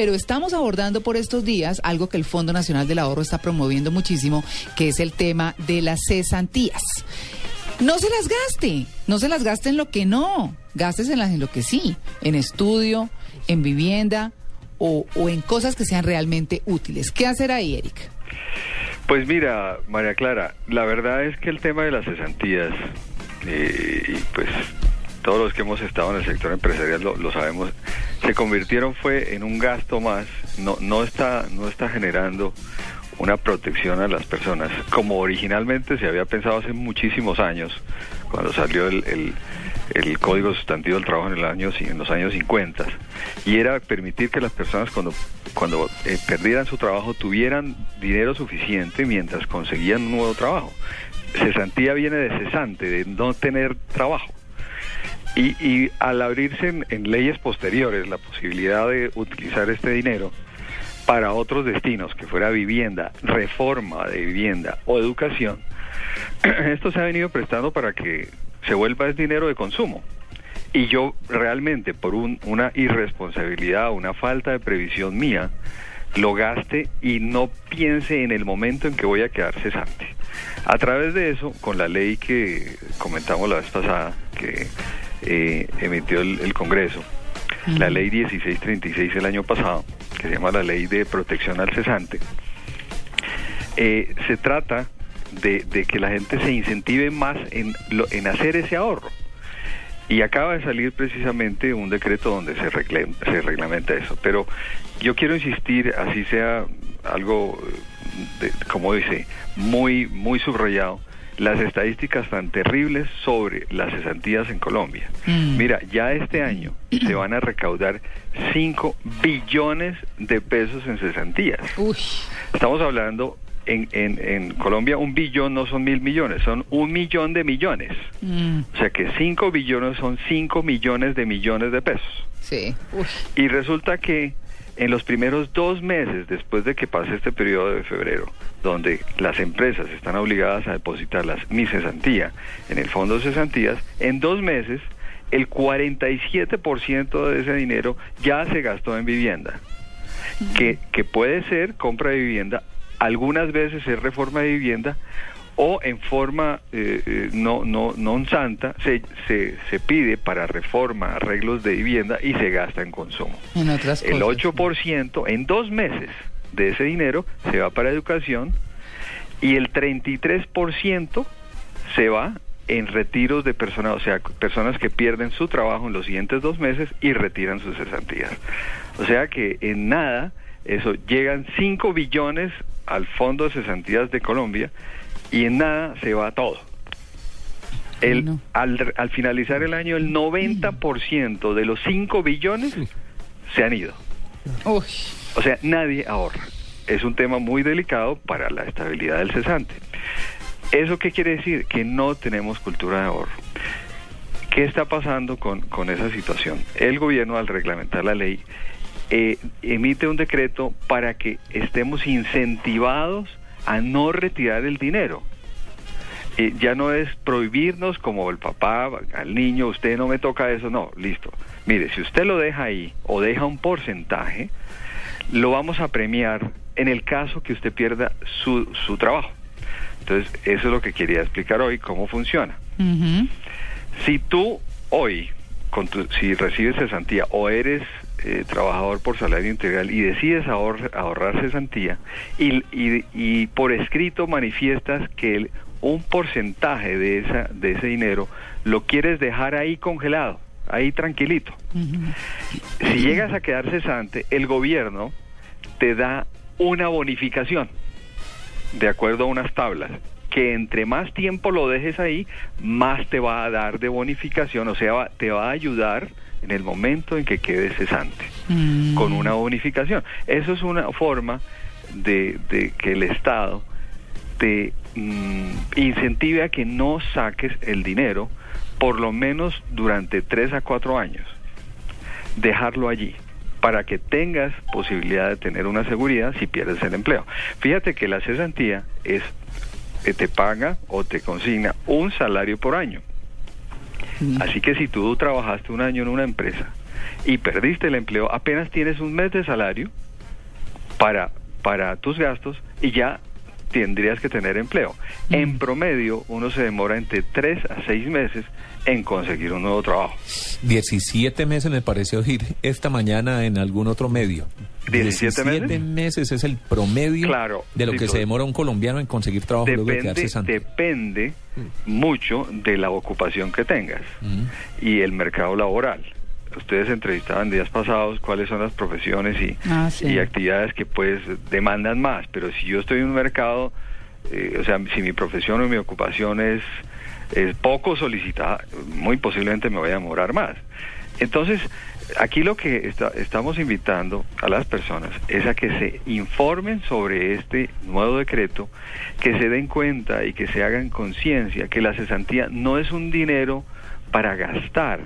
Pero estamos abordando por estos días algo que el Fondo Nacional del Ahorro está promoviendo muchísimo, que es el tema de las cesantías. No se las gaste, no se las gaste en lo que no, gásteselas en lo que sí, en estudio, en vivienda o, en cosas que sean realmente útiles. ¿Qué hacer ahí, Eric? Pues mira, María Clara, la verdad es que el tema de las cesantías, eh, y pues todos los que hemos estado en el sector empresarial lo, sabemos, se convirtieron fue en un gasto más, no, no, está, no está generando una protección a las personas, como originalmente se había pensado hace muchísimos años, cuando salió el, el, Código Sustantivo del Trabajo en, el año, en los años 50, y era permitir que las personas cuando, cuando eh, perdieran su trabajo tuvieran dinero suficiente mientras conseguían un nuevo trabajo. Cesantía viene de cesante, de no tener trabajo. Y, y al abrirse en, leyes posteriores la posibilidad de utilizar este dinero para otros destinos, que fuera vivienda, reforma de vivienda o educación, esto se ha venido prestando para que se vuelva el dinero de consumo. Y yo realmente, por una irresponsabilidad, una falta de previsión mía, lo gaste y no piense en el momento en que voy a quedar cesante. A través de eso, con la ley que comentamos la vez pasada, que eh, emitió el, Congreso, la ley 1636 el año pasado, que se llama la ley de protección al cesante, eh, se trata de, que la gente se incentive más en, en hacer ese ahorro. Y acaba de salir precisamente un decreto donde se, se reglamenta eso. Pero yo quiero insistir, así sea algo, de, como dice, muy, muy subrayado, las estadísticas tan terribles sobre las cesantías en Colombia. Mm. Mira, ya este año se van a recaudar 5 billones de pesos en cesantías. Estamos hablando en, en, Colombia un billón no son mil millones, son un millón de millones. Mm. O sea que 5 billones son 5 millones de millones de pesos. Sí. Y resulta que en los primeros dos meses después de que pase este periodo de febrero, donde las empresas están obligadas a depositar las, mi cesantía en el fondo de cesantías, en dos meses el 47% de ese dinero ya se gastó en vivienda, que, que puede ser compra de vivienda, algunas veces es reforma de vivienda, o en forma eh, eh, no, no, no santa se, se, se, pide para reforma, arreglos de vivienda y se gasta en consumo. En otras El 8% en dos meses de ese dinero se va para educación y el 33% se va en retiros de personas, o sea, personas que pierden su trabajo en los siguientes dos meses y retiran sus cesantías. O sea que en nada, eso llegan 5 billones al Fondo de Cesantías de Colombia y en nada se va todo. El, al, al, finalizar el año, el 90% de los 5 billones se han ido. O sea, nadie ahorra. Es un tema muy delicado para la estabilidad del cesante. ¿Eso qué quiere decir? Que no tenemos cultura de ahorro. ¿Qué está pasando con, con esa situación? El gobierno, al reglamentar la ley, eh, emite un decreto para que estemos incentivados a no retirar el dinero. Eh, ya no es prohibirnos como el papá al niño, usted no me toca eso, no, listo. Mire, si usted lo deja ahí o deja un porcentaje, lo vamos a premiar en el caso que usted pierda su, su trabajo. Entonces, eso es lo que quería explicar hoy, cómo funciona. Si tú hoy, con si recibes cesantía o eres eh, trabajador por salario integral y decides ahorrar cesantía y, y, por escrito manifiestas que un porcentaje de, esa, de ese dinero lo quieres dejar ahí congelado, ahí tranquilito. Si llegas a quedar cesante, el gobierno te da una bonificación de acuerdo a unas tablas que entre más tiempo lo dejes ahí, más te va a dar de bonificación, o sea, te va a ayudar en el momento en que quede cesante, mm. con una bonificación. Eso es una forma de, que el Estado te mm, incentive a que no saques el dinero por lo menos durante tres a cuatro años. Dejarlo allí para que tengas posibilidad de tener una seguridad si pierdes el empleo. Fíjate que la cesantía es que te paga o te consigna un salario por año. Así que si tú trabajaste un año en una empresa y perdiste el empleo, apenas tienes un mes de salario para, para tus gastos y ya tendrías que tener empleo. En promedio, uno se demora entre 3 a 6 meses en conseguir un nuevo trabajo. 17 meses me pareció oír esta mañana en algún otro medio. 17 meses? meses es el promedio Claro, de lo sí, que todo. se demora un colombiano en conseguir trabajo luego de Depende, quedarse santo. depende mucho de la ocupación que tengas Mm. y el mercado laboral. Ustedes entrevistaban días pasados cuáles son las profesiones y, Ah, sí. y actividades que pues demandan más, pero si yo estoy en un mercado, eh, o sea, si mi profesión o mi ocupación es, es poco solicitada, muy posiblemente me voy a demorar más. Entonces, aquí lo que está- estamos invitando a las personas es a que se informen sobre este nuevo decreto, que se den cuenta y que se hagan conciencia que la cesantía no es un dinero para gastar,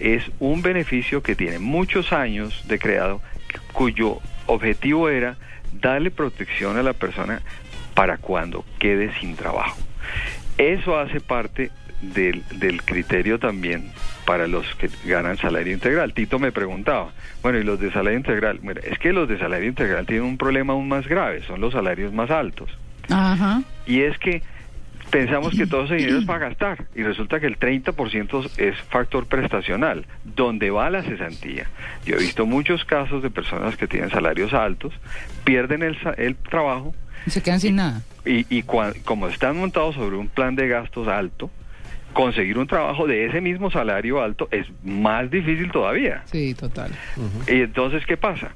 es un beneficio que tiene muchos años de creado, cuyo objetivo era darle protección a la persona para cuando quede sin trabajo. Eso hace parte del, del criterio también para los que ganan salario integral. Tito me preguntaba, bueno, ¿y los de salario integral? Mira, es que los de salario integral tienen un problema aún más grave, son los salarios más altos. Ajá. Y es que pensamos que todo ese dinero es para gastar y resulta que el 30% es factor prestacional, donde va la cesantía. Yo he visto muchos casos de personas que tienen salarios altos, pierden el, sa- el trabajo Y se quedan sin nada. y, y cua- como están montados sobre un plan de gastos alto, conseguir un trabajo de ese mismo salario alto es más difícil todavía. Sí, total. Y entonces, ¿qué pasa?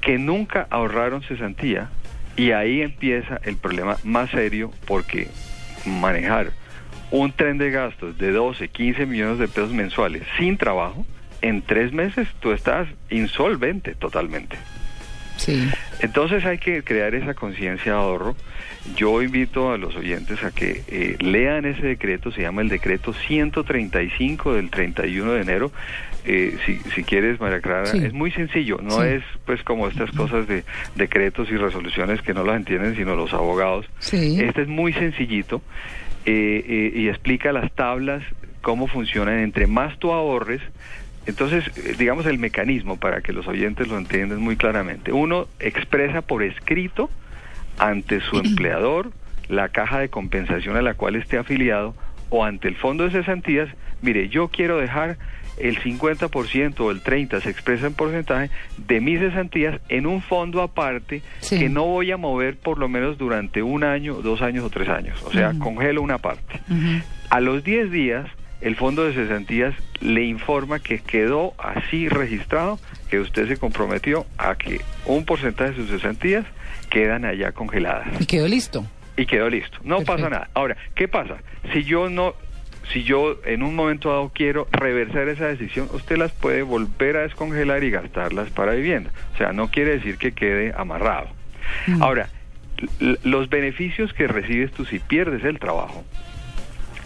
Que nunca ahorraron cesantía y ahí empieza el problema más serio porque manejar un tren de gastos de 12, 15 millones de pesos mensuales sin trabajo, en tres meses tú estás insolvente totalmente. Sí. Entonces hay que crear esa conciencia de ahorro. Yo invito a los oyentes a que eh, lean ese decreto, se llama el decreto 135 del 31 de enero. Eh, si, si quieres, María Clara, Sí. es muy sencillo, no Sí. es pues como estas cosas de decretos y resoluciones que no las entienden sino los abogados. Sí. Este es muy sencillito eh, eh, y explica las tablas, cómo funcionan. Entre más tú ahorres, entonces, eh, digamos el mecanismo para que los oyentes lo entiendan muy claramente. Uno expresa por escrito ante su empleador la caja de compensación a la cual esté afiliado o ante el fondo de cesantías, mire, yo quiero dejar el 50% o el 30% se expresa en porcentaje de mis cesantías en un fondo aparte Sí. que no voy a mover por lo menos durante un año, dos años o tres años. O sea, congelo una parte. A los 10 días, el fondo de cesantías le informa que quedó así registrado, que usted se comprometió a que un porcentaje de sus cesantías quedan allá congeladas Y quedó listo. y quedó listo. No Perfecto. pasa nada. Ahora, ¿qué pasa? Si yo no, si yo en un momento dado quiero reversar esa decisión, usted las puede volver a descongelar y gastarlas para vivienda. O sea, no quiere decir que quede amarrado. Mm. Ahora, los beneficios que recibes tú si pierdes el trabajo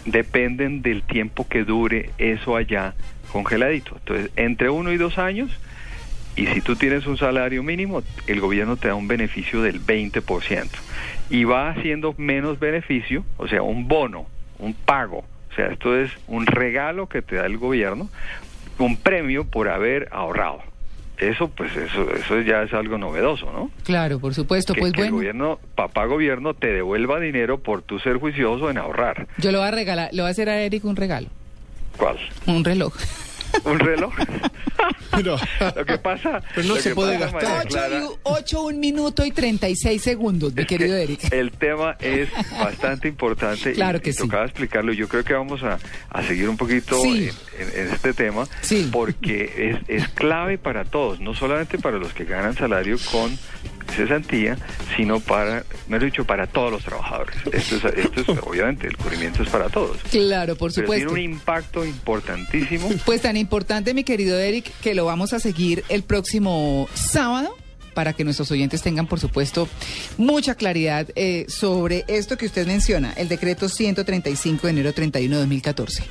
dependen del tiempo que dure eso allá congeladito. Entonces, entre uno y dos años, y si tú tienes un salario mínimo, el gobierno te da un beneficio del 20%. Y va haciendo menos beneficio, o sea, un bono, un pago. O sea, esto es un regalo que te da el gobierno, un premio por haber ahorrado. Eso, pues, eso, eso ya es algo novedoso, ¿no? Claro, por supuesto. que, Pues que el bueno, gobierno, papá gobierno, te devuelva dinero por tu ser juicioso en ahorrar. yo le voy a regalar, le voy a hacer a Eric un regalo. ¿Cuál? Un reloj. ¿Un reloj? Pero- lo que pasa... Pero no se puede pasa, gastar. María Ocho, Clara, y, u- ocho, un minuto y 36 segundos, mi es que querido Eric. El tema es bastante importante Claro y, que y sí. tocaba explicarlo. Yo creo que vamos a, a seguir un poquito Sí. en, en- en este tema Sí. porque es, es clave para todos, no solamente para los que ganan salario con cesantía, sino para, mejor dicho, para todos los trabajadores. Esto es, esto es obviamente, el cubrimiento es para todos. Claro, por Pero tiene supuesto. un impacto importantísimo. Pues tan importante, mi querido Eric, que lo vamos a seguir el próximo sábado para que nuestros oyentes tengan, por supuesto, mucha claridad eh, sobre esto que usted menciona, el decreto 135 de enero 31 de 2014.